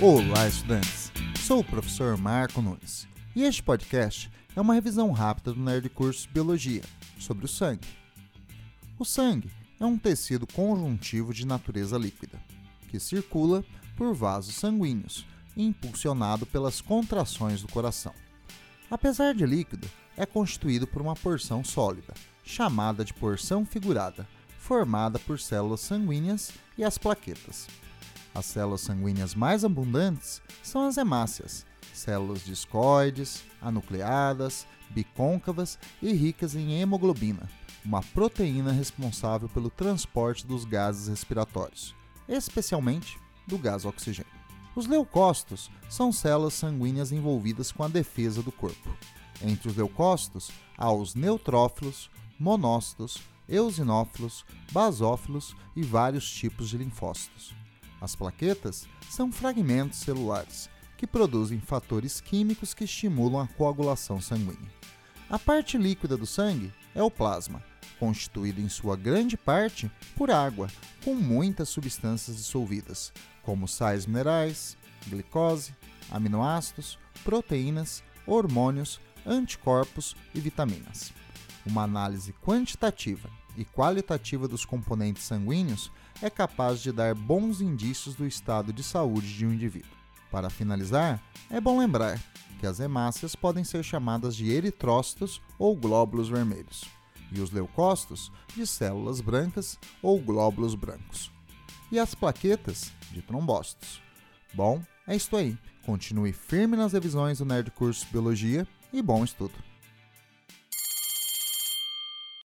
Olá, estudantes! Sou o professor Marco Nunes e este podcast é uma revisão rápida do Nerd Curso Biologia sobre o sangue. O sangue é um tecido conjuntivo de natureza líquida que circula por vasos sanguíneos impulsionado pelas contrações do coração. Apesar de líquido, é constituído por uma porção sólida, chamada de porção figurada, formada por células sanguíneas e as plaquetas. As células sanguíneas mais abundantes são as hemácias, células discoides, anucleadas, bicôncavas e ricas em hemoglobina, uma proteína responsável pelo transporte dos gases respiratórios, especialmente do gás oxigênio. Os leucócitos são células sanguíneas envolvidas com a defesa do corpo. Entre os leucócitos há os neutrófilos, monócitos, eosinófilos, basófilos e vários tipos de linfócitos. As plaquetas são fragmentos celulares que produzem fatores químicos que estimulam a coagulação sanguínea. A parte líquida do sangue é o plasma, constituído em sua grande parte por água, com muitas substâncias dissolvidas, como sais minerais, glicose, aminoácidos, proteínas, hormônios, anticorpos e vitaminas. Uma análise quantitativa e qualitativa dos componentes sanguíneos é capaz de dar bons indícios do estado de saúde de um indivíduo. Para finalizar, é bom lembrar que as hemácias podem ser chamadas de eritrócitos ou glóbulos vermelhos, e os leucócitos de células brancas ou glóbulos brancos, e as plaquetas de trombócitos. Bom, é isso aí. Continue firme nas revisões do Nerd Curso Biologia e bom estudo!